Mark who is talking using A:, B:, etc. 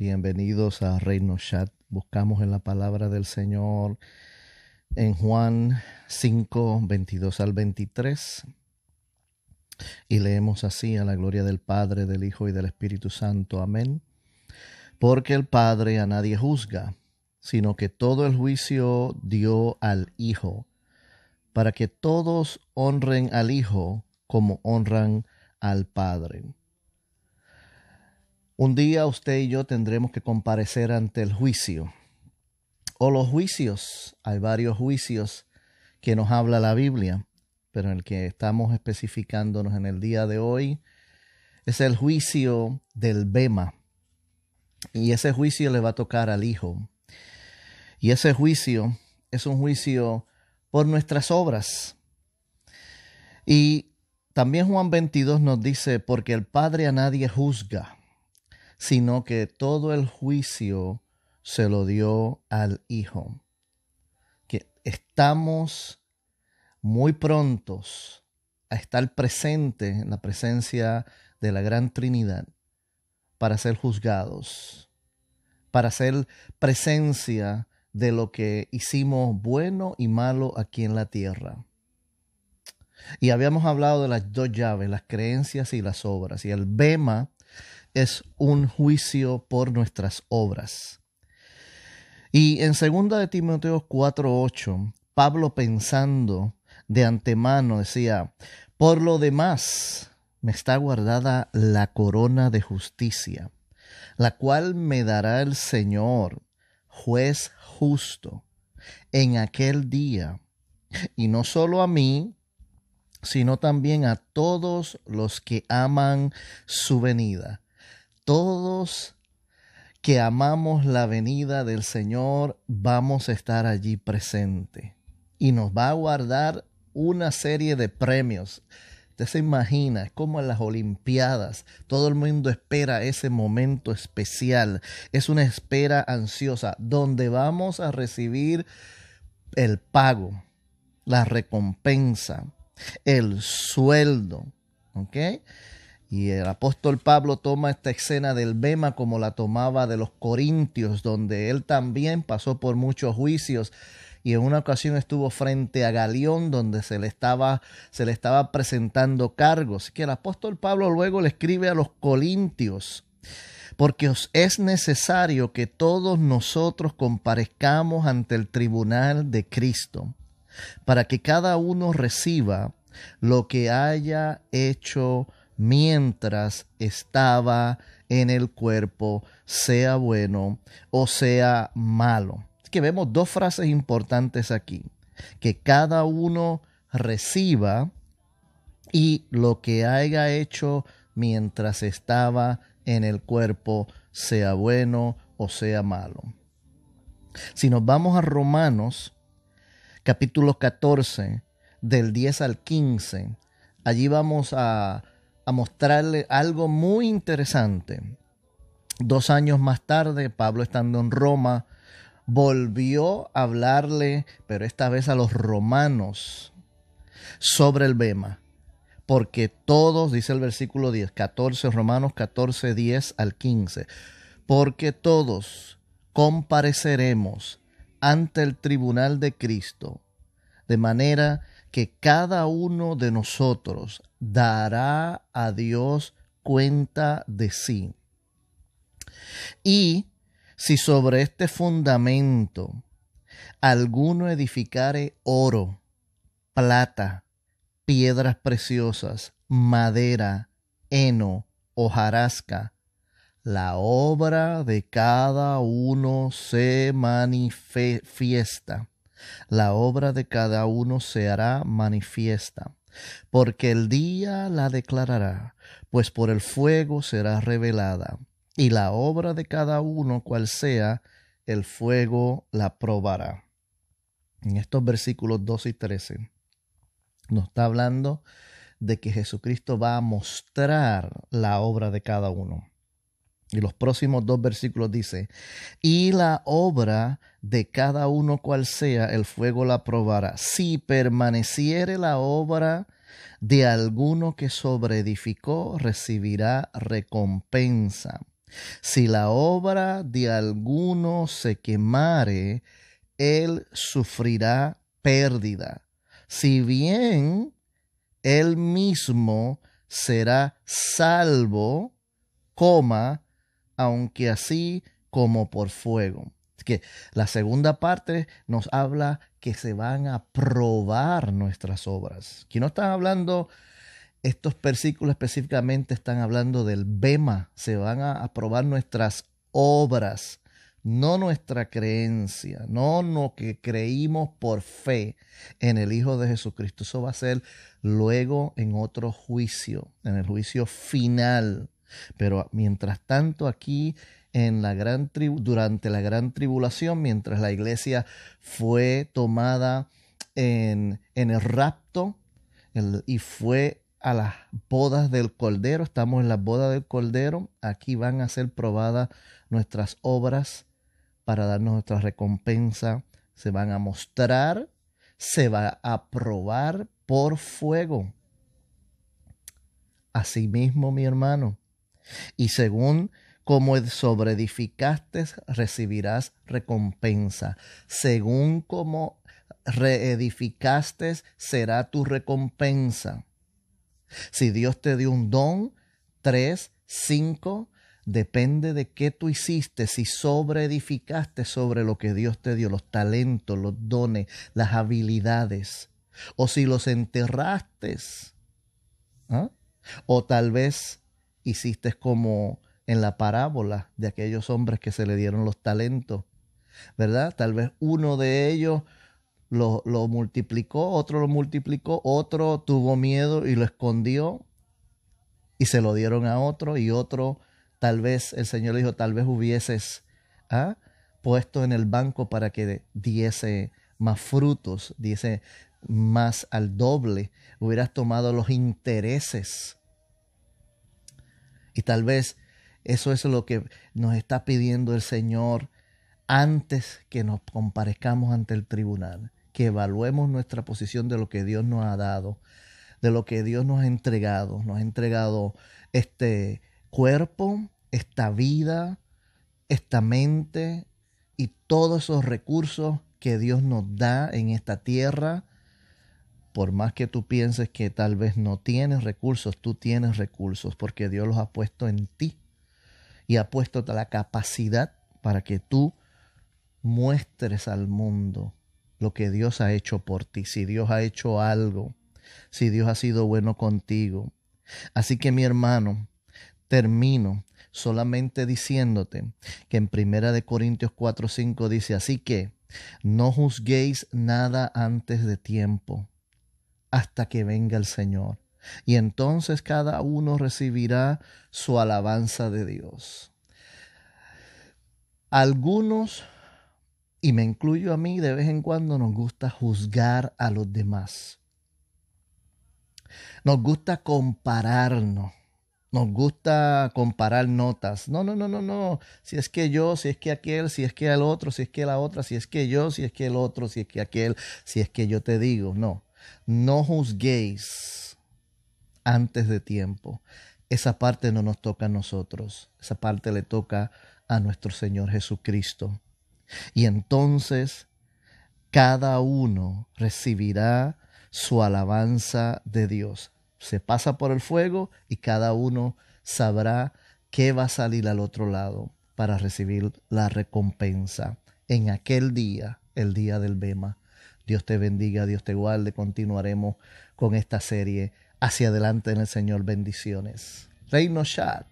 A: Bienvenidos a Reino Chat. Buscamos en la palabra del Señor en Juan 5, 22 al 23. Y leemos así a la gloria del Padre, del Hijo y del Espíritu Santo. Amén. Porque el Padre a nadie juzga, sino que todo el juicio dio al Hijo, para que todos honren al Hijo como honran al Padre. Un día usted y yo tendremos que comparecer ante el juicio. O los juicios. Hay varios juicios que nos habla la Biblia, pero el que estamos especificándonos en el día de hoy es el juicio del Bema. Y ese juicio le va a tocar al Hijo. Y ese juicio es un juicio por nuestras obras. Y también Juan 22 nos dice, porque el Padre a nadie juzga sino que todo el juicio se lo dio al Hijo. Que estamos muy prontos a estar presentes en la presencia de la Gran Trinidad para ser juzgados, para ser presencia de lo que hicimos bueno y malo aquí en la tierra. Y habíamos hablado de las dos llaves, las creencias y las obras. Y el Bema es un juicio por nuestras obras. Y en 2 de Timoteo 4:8, Pablo pensando de antemano decía, por lo demás me está guardada la corona de justicia, la cual me dará el Señor, juez justo, en aquel día, y no solo a mí, sino también a todos los que aman su venida todos que amamos la venida del Señor vamos a estar allí presente y nos va a guardar una serie de premios. Usted se imagina, como en las Olimpiadas, todo el mundo espera ese momento especial, es una espera ansiosa donde vamos a recibir el pago, la recompensa, el sueldo, ¿ok? Y el apóstol Pablo toma esta escena del Bema como la tomaba de los Corintios, donde él también pasó por muchos juicios y en una ocasión estuvo frente a Galión donde se le estaba, se le estaba presentando cargos. Que el apóstol Pablo luego le escribe a los Corintios, porque os es necesario que todos nosotros comparezcamos ante el tribunal de Cristo, para que cada uno reciba lo que haya hecho mientras estaba en el cuerpo, sea bueno o sea malo. Es que vemos dos frases importantes aquí. Que cada uno reciba y lo que haya hecho mientras estaba en el cuerpo, sea bueno o sea malo. Si nos vamos a Romanos, capítulo 14, del 10 al 15, allí vamos a a mostrarle algo muy interesante. Dos años más tarde, Pablo estando en Roma, volvió a hablarle, pero esta vez a los romanos, sobre el Bema. Porque todos, dice el versículo 10, 14, Romanos 14, 10 al 15, porque todos compareceremos ante el tribunal de Cristo, de manera que cada uno de nosotros dará a Dios cuenta de sí. Y si sobre este fundamento alguno edificare oro, plata, piedras preciosas, madera, heno, hojarasca, la obra de cada uno se manifiesta la obra de cada uno se hará manifiesta, porque el día la declarará, pues por el fuego será revelada, y la obra de cada uno cual sea, el fuego la probará. En estos versículos 12 y 13 nos está hablando de que Jesucristo va a mostrar la obra de cada uno. Y los próximos dos versículos dice, y la obra de cada uno cual sea, el fuego la probará. Si permaneciere la obra de alguno que sobreedificó, recibirá recompensa. Si la obra de alguno se quemare, él sufrirá pérdida. Si bien él mismo será salvo, coma, aunque así como por fuego. Que la segunda parte nos habla que se van a probar nuestras obras. Aquí no están hablando, estos versículos específicamente están hablando del Bema, se van a probar nuestras obras, no nuestra creencia, no lo que creímos por fe en el Hijo de Jesucristo. Eso va a ser luego en otro juicio, en el juicio final. Pero mientras tanto aquí en la gran durante la gran tribulación, mientras la iglesia fue tomada en, en el rapto y fue a las bodas del Cordero, estamos en las bodas del Cordero, aquí van a ser probadas nuestras obras para darnos nuestra recompensa, se van a mostrar, se va a probar por fuego. Asimismo, mi hermano, y según como sobreedificaste, recibirás recompensa. Según como reedificaste, será tu recompensa. Si Dios te dio un don, tres, cinco, depende de qué tú hiciste, si sobreedificaste sobre lo que Dios te dio, los talentos, los dones, las habilidades, o si los enterraste, ¿ah? o tal vez hiciste como en la parábola de aquellos hombres que se le dieron los talentos, ¿verdad? Tal vez uno de ellos lo, multiplicó, otro lo multiplicó, otro tuvo miedo y lo escondió y se lo dieron a otro y otro, tal vez el Señor dijo, tal vez hubieses ¿ah? puesto en el banco para que diese más frutos, diese más al doble, hubieras tomado los intereses. Y tal vez eso es lo que nos está pidiendo el Señor antes que nos comparezcamos ante el tribunal, que evaluemos nuestra posición de lo que Dios nos ha dado, de lo que Dios nos ha entregado. Nos ha entregado este cuerpo, esta vida, esta mente y todos esos recursos que Dios nos da en esta tierra. Por más que tú pienses que tal vez no tienes recursos, tú tienes recursos porque Dios los ha puesto en ti y ha puesto la capacidad para que tú muestres al mundo lo que Dios ha hecho por ti, si Dios ha hecho algo, si Dios ha sido bueno contigo. Así que mi hermano, termino solamente diciéndote que en Primera de Corintios 4:5 dice, así que no juzguéis nada antes de tiempo, hasta que venga el Señor y entonces cada uno recibirá su alabanza de Dios. Algunos, y me incluyo a mí, de vez en cuando nos gusta juzgar a los demás. Nos gusta compararnos. Nos gusta comparar notas. No, no, no, no, no. Si es que yo, si es que aquel, si es que el otro, si es que la otra, si es que yo, si es que el otro, si es que aquel, si es que yo te digo. No, no juzguéis antes de tiempo. Esa parte no nos toca a nosotros, esa parte le toca a nuestro Señor Jesucristo. Y entonces cada uno recibirá su alabanza de Dios. Se pasa por el fuego y cada uno sabrá qué va a salir al otro lado para recibir la recompensa en aquel día, el día del Bema. Dios te bendiga, Dios te guarde. Continuaremos con esta serie hacia adelante en el Señor. Bendiciones. Reino Shad.